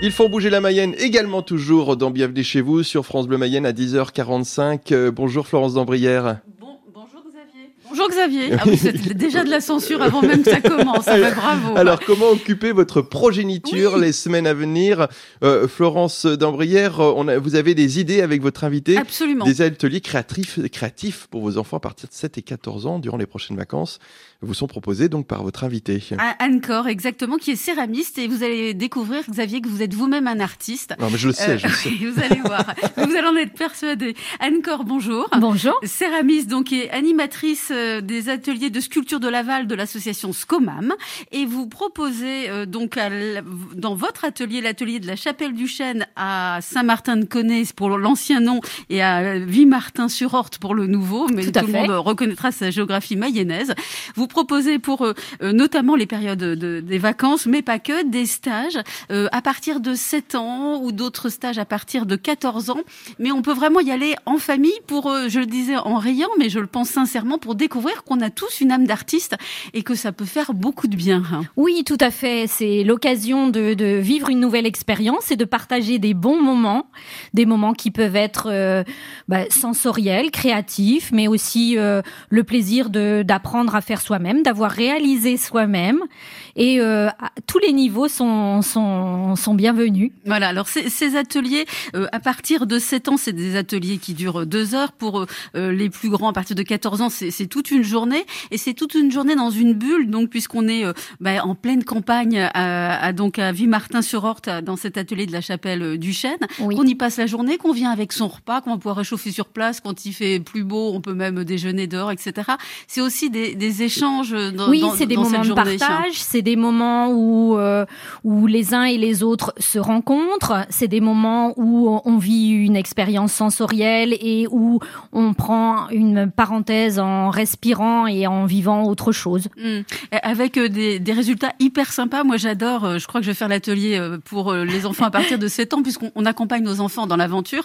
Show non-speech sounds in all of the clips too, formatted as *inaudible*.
Ils font bouger la Mayenne également toujours dans Bienvenue chez vous sur France Bleu Mayenne à 10h45. Euh, bonjour Florence Dambrière. Bonjour Xavier. Ah c'est déjà de la censure avant même que ça commence. *laughs* Ah ben, bravo. Alors, comment occuper votre progéniture les semaines à venir? Euh, Florence Dambrière, on a, vous avez des idées avec votre invité Absolument. Des ateliers créatifs, créatifs pour vos enfants à partir de 7 et 14 ans durant les prochaines vacances vous sont proposés donc par votre invité. Anne Cor, exactement, qui est céramiste et vous allez découvrir, Xavier, que vous êtes vous-même un artiste. Non, mais je le sais, euh, je le sais. *laughs* vous allez voir, vous allez en être persuadé. Anne Cor, bonjour. Bonjour. Céramiste, donc, et animatrice euh, des ateliers de sculpture de Laval de l'association SCOMAM. Et vous proposez, euh, donc, dans votre atelier, l'atelier de la Chapelle du Chêne à Saint-Martin-de-Connet pour l'ancien nom et à Vimartin-sur-Orte pour le nouveau, mais tout, le monde reconnaîtra sa géographie mayonnaise. Vous proposer pour euh, euh, notamment les périodes de, des vacances, mais pas que, des stages euh, à partir de 7 ans ou d'autres stages à partir de 14 ans. Mais on peut vraiment y aller en famille pour, je le disais en riant, mais je le pense sincèrement, pour découvrir qu'on a tous une âme d'artiste et que ça peut faire beaucoup de bien. Oui, tout à fait. C'est l'occasion de, de, vivre une nouvelle expérience et de partager des bons moments, des moments qui peuvent être bah, sensoriels, créatifs, mais aussi le plaisir d'apprendre à faire soi même d'avoir réalisé soi-même. Et euh, tous les niveaux sont, sont, sont bienvenus. Voilà, alors ces, ateliers, euh, à partir de 7 ans, c'est des ateliers qui durent deux heures. Pour euh, les plus grands, à partir de 14 ans, c'est toute une journée. Et c'est toute une journée dans une bulle, donc puisqu'on est bah, en pleine campagne à, à donc à Vimartin-sur-Orte, dans cet atelier de la chapelle du Chêne. qu'on y passe la journée, qu'on vient avec son repas, qu'on va pouvoir réchauffer sur place. Quand il fait plus beau, on peut même déjeuner dehors, etc. C'est aussi des, des échanges oui, c'est des moments de partage, c'est des moments où euh, où les uns et les autres se rencontrent, c'est des moments où on vit une expérience sensorielle et où on prend une parenthèse en et en vivant autre chose. Hmm. Avec euh, des, des, résultats hyper sympas. Moi, j'adore. Euh, je crois que je vais faire l'atelier pour les enfants à partir de 7 ans, puisqu'on accompagne nos enfants dans l'aventure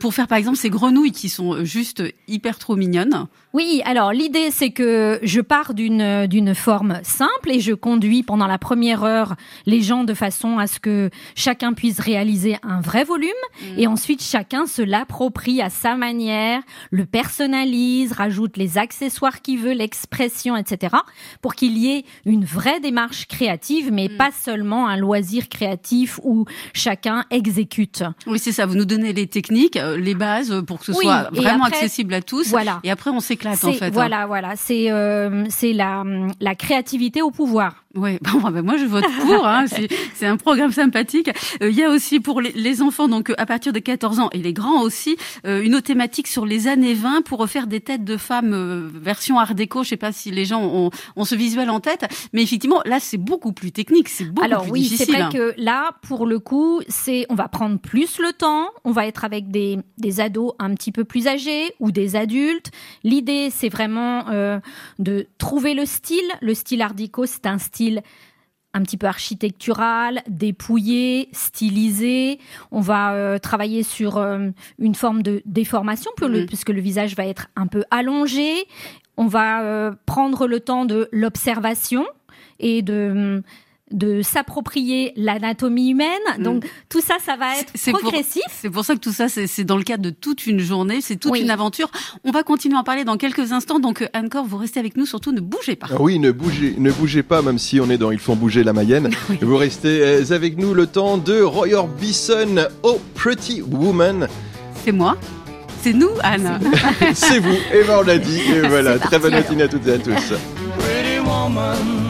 pour faire par exemple ces grenouilles qui sont juste hyper trop mignonnes. Oui, alors l'idée c'est que je pars d'une d'une forme simple et je conduis pendant la première heure les gens de façon à ce que chacun puisse réaliser un vrai volume mmh. et ensuite chacun se l'approprie à sa manière, le personnalise, rajoute les accessoires qu'il veut, l'expression, etc. pour qu'il y ait une vraie démarche créative mais mmh. pas seulement un loisir créatif où chacun exécute. Oui, c'est ça. Vous nous donnez les techniques, euh, les bases pour que ce soit vraiment accessible à tous. Voilà. Et après, on sait en fait. Hein. Voilà, voilà, c'est euh, c'est la la créativité au pouvoir. Oui, *laughs* bon, ben moi je vote pour. Hein, *laughs* c'est un programme sympathique. Euh, il y a aussi pour les, les, enfants, donc à partir de 14 ans et les grands aussi, euh, une autre thématique sur les années 20 pour refaire des têtes de femmes euh, version Art déco. Je sais pas si les gens ont, ont ce visuel en tête, mais effectivement là c'est beaucoup plus technique, c'est beaucoup Alors, plus oui, difficile. c'est vrai que là pour le coup, c'est on va prendre plus le temps, on va être avec des des ados un petit peu plus âgés ou des adultes. L'idée c'est vraiment de trouver le style. Le style Art déco, c'est un style un petit peu architectural, dépouillé, stylisé. On va euh, travailler sur euh, une forme de déformation mm. puisque le visage va être un peu allongé. On va euh, prendre le temps de l'observation et de de s'approprier l'anatomie humaine. Mm. Donc tout ça, ça va être progressif. C'est pour ça que tout ça, c'est dans le cadre de toute une journée, c'est toute une aventure. On va continuer à en parler dans quelques instants. Donc Anne-Cor, vous restez avec nous, surtout ne bougez pas. Ah oui, ne bougez, ne bougez pas, même si on est dans Ils font bouger la Mayenne. *laughs* Vous restez euh, avec nous le temps de Roy Orbison, Oh Pretty Woman. C'est moi. C'est nous, Anne. *laughs* C'est vous. Et ben on l'a dit. Et *laughs* voilà. Très bonne matinée à toutes et à tous. Pretty woman.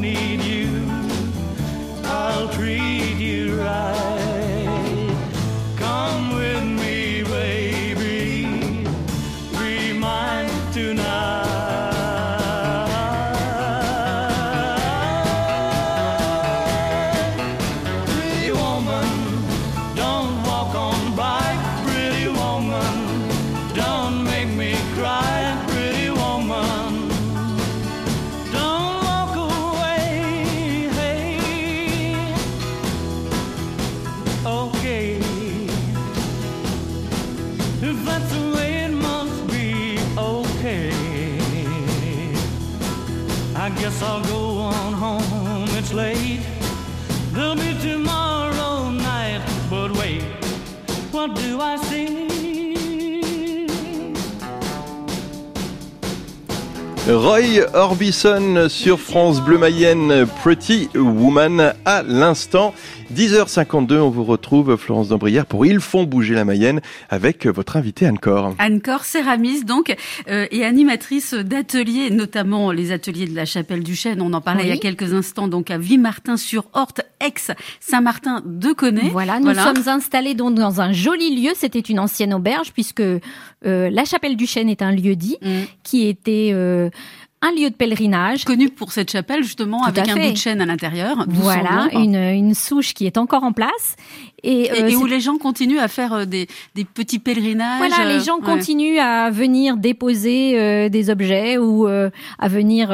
need you, I'll treat you right. Come with me, baby, be mine tonight. Pretty woman, don't walk on I guess I'll go on home. It's late. There'll be tomorrow night. But wait, what do I see? Roy Orbison sur France Bleu Mayenne, Pretty Woman à l'instant. 10h52, on vous retrouve, Florence Dambrière, pour Ils font bouger la Mayenne avec votre invitée Anne-Cor. Anne-Cor céramiste donc euh, et animatrice d'ateliers, notamment les ateliers de la Chapelle du Chêne. On en parlait Oui. il y a quelques instants donc à Vimartin-sur-Horte, ex Saint-Martin de Connay. Voilà, nous sommes installés donc dans un joli lieu. C'était une ancienne auberge puisque euh, la chapelle du Chêne est un lieu dit Mm. qui était euh, un lieu de pèlerinage. Connu pour cette chapelle justement Tout avec un bout de chêne à l'intérieur. Voilà, une, une souche qui est encore en place. Et, Et, euh, et où les gens continuent à faire des, des petits pèlerinages. voilà, les gens ouais. continuent à venir déposer des objets ou à venir,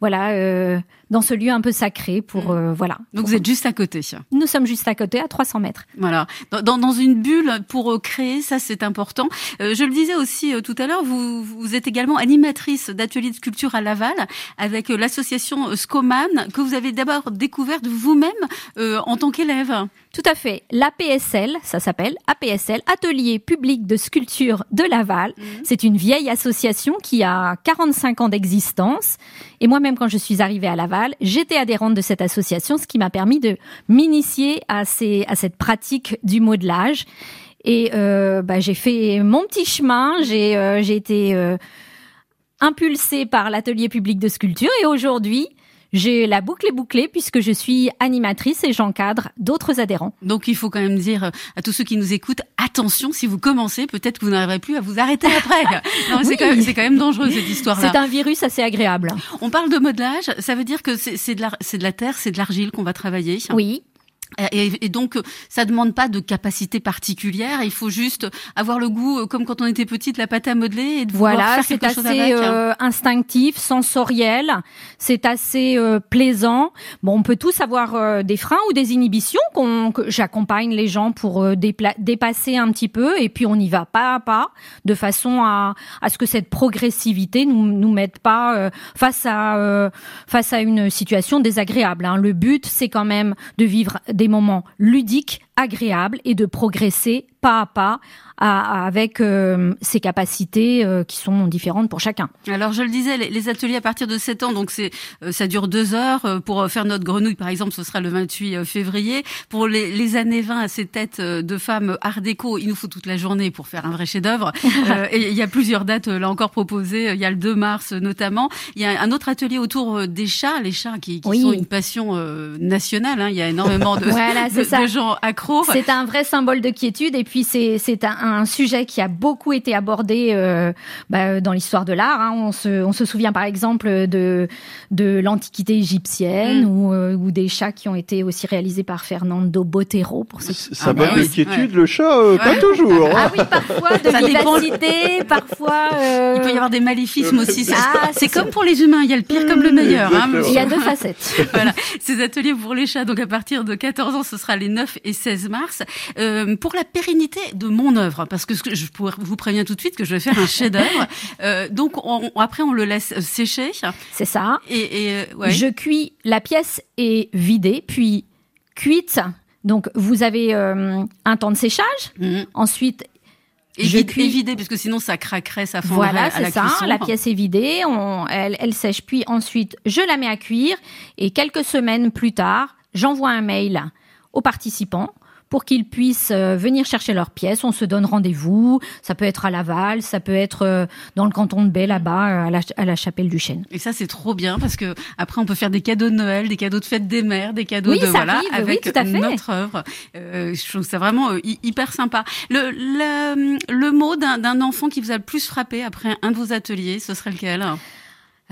voilà, dans ce lieu un peu sacré pour, euh, voilà. Mm. Donc Pour- vous êtes juste à côté. Nous sommes juste à côté, à 300 mètres. Voilà, dans, dans, dans une bulle pour euh, créer, ça c'est important. Euh, je le disais aussi euh, tout à l'heure, vous, vous êtes également animatrice d'ateliers de sculpture à Laval avec euh, l'association euh, Scoman que vous avez d'abord découverte vous-même euh, en tant qu'élève. Tout à fait. L'APSL, ça s'appelle APSL, Atelier public de sculpture de Laval. C'est une vieille association qui a 45 ans d'existence. Et moi-même, quand je suis arrivée à Laval, j'étais adhérente de cette association, ce qui m'a permis de m'initier à, cette pratique du modelage. Et euh, bah, j'ai fait mon petit chemin. J'ai euh, été euh, impulsée par l'atelier public de sculpture. Et aujourd'hui, j'ai la boucle est bouclée puisque je suis animatrice et j'encadre d'autres adhérents. Donc il faut quand même dire euh, à tous ceux qui nous écoutent, attention, si vous commencez, peut-être que vous n'arriverez plus à vous arrêter après. *laughs* C'est quand, quand même dangereux cette histoire-là. C'est un virus assez agréable. On parle de modelage, ça veut dire que c'est de, la- c'est de la terre, c'est de l'argile qu'on va travailler. Oui, Et, et donc, euh, ça demande pas de capacité particulière. Il faut juste avoir le goût, euh, comme quand on était petite, la pâte à modeler et de voilà, faire c'est quelque chose assez avec. hein. euh, instinctif, sensoriel, c'est assez euh, plaisant. Bon, on peut tous avoir euh, des freins ou des inhibitions qu'on que j'accompagne les gens pour euh, dépla- dépasser un petit peu et puis on y va pas à pas de façon à, à ce que cette progressivité nous nous mette pas euh, face à euh, face à une situation désagréable. hein. Le but, c'est quand même de vivre des moments ludiques, agréables et de progresser pas à pas à- à- avec euh, ses capacités euh, qui sont différentes pour chacun. Alors, je le disais, les, les ateliers à partir de 7 ans, donc c'est euh, ça dure deux heures. Euh, Pour faire notre grenouille, par exemple, ce sera le 28 euh, février. Pour les, les années 20, à ces têtes de femmes art déco, il nous faut toute la journée pour faire un vrai chef-d'œuvre. *laughs* Et il y a plusieurs dates là encore proposées. Il y a le 2 mars notamment. Il y a un autre atelier autour des chats, les chats qui, qui Oui. sont une passion nationale. hein. Il y a énormément de, *laughs* Voilà, de, c'est ça. de gens accros. C'est un vrai symbole de quiétude et puis c'est c'est un, un sujet qui a beaucoup été abordé euh, bah, dans l'histoire de l'art. hein. On se on se souvient par exemple de de l'antiquité égyptienne Mm. ou euh, ou des chats qui ont été aussi réalisés par Fernando Botero pour ceux qui Symbole bah de quiétude, ouais. le chat, euh, pas toujours. hein. ah oui parfois de Ça vivacité parfois euh, Il peut y avoir des maléfices aussi. C'est Ah, c'est comme pour les humains. Il y a le pire comme le meilleur. hein, il y a deux facettes *laughs* voilà, ces ateliers pour les chats, donc à partir de 14 ans, ce sera les 9 et 16 mars. Euh, pour la pérennité de mon œuvre, parce que je vous préviens tout de suite que je vais faire un *laughs* chef-d'œuvre. Euh, donc on- après, on le laisse sécher. c'est ça Et, et euh, ouais. Je cuis, la pièce est vidée, puis cuite. Donc vous avez euh, un temps de séchage. Mhm. Ensuite, Et je vide- cuis- parce que sinon ça craquerait, ça fondrait voilà, à c'est la ça. cuisson. La pièce est vidée, on, elle, elle sèche. Puis ensuite, je la mets à cuire. Et quelques semaines plus tard, j'envoie un mail aux participants pour qu'ils puissent euh, venir chercher leurs pièces. On se donne rendez-vous. Ça peut être à Laval, ça peut être euh, dans le canton de Baie là-bas, à la, à la chapelle du Chêne. Et ça, c'est trop bien parce que après, on peut faire des cadeaux de Noël, des cadeaux de fête des mères, des cadeaux Oui, de ça voilà arrive, oui, avec tout à fait. notre œuvre. Euh, je trouve ça vraiment euh, hy- hyper sympa. Le le, le mot d'un d'un enfant qui vous a le plus frappé après un de vos ateliers, ce serait lequel?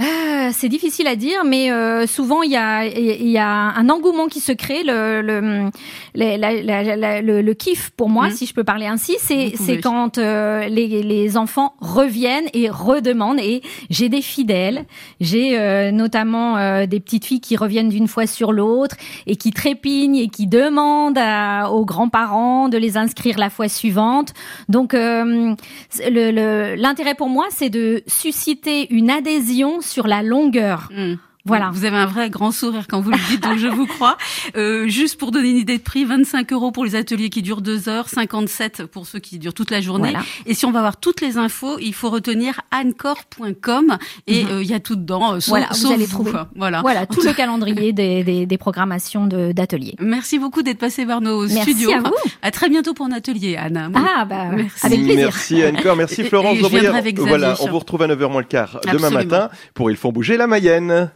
Euh, c'est difficile à dire, mais euh, souvent il y a, y a un engouement qui se crée. Le, le, la- la- la- la- le, le kiff pour moi, Mhm. si je peux parler ainsi, c'est quand euh, les, les enfants reviennent et redemandent. Et j'ai des fidèles, j'ai euh, notamment euh, des petites filles qui reviennent d'une fois sur l'autre et qui trépignent et qui demandent à- aux grands-parents de les inscrire la fois suivante. Donc euh, c'est- le- le- l'intérêt pour moi, c'est de susciter une adhésion sur la longueur. Hmm. Voilà. Vous avez un vrai grand sourire quand vous le dites, donc je vous crois. Euh, juste pour donner une idée de prix, 25 euros pour les ateliers qui durent deux heures, 57 pour ceux qui durent toute la journée. Voilà. Et si on va avoir toutes les infos, il faut retenir ancore.com et euh, il y a tout dedans, euh, sauf, Voilà, vous sauf allez vous. trouver. Voilà. Voilà, tout le calendrier des, des, des programmations de- d'ateliers. Merci beaucoup d'être passé par nos Merci studios. à vous. À très bientôt pour un atelier, Anna. Ah, bah, Merci. avec plaisir. Merci Anne-Cor, merci Et- Florence et je viendrai Daubrière. avec Xavier. Voilà, on vous retrouve à 9h moins le quart demain Absolument. matin pour Ils font bouger la Mayenne.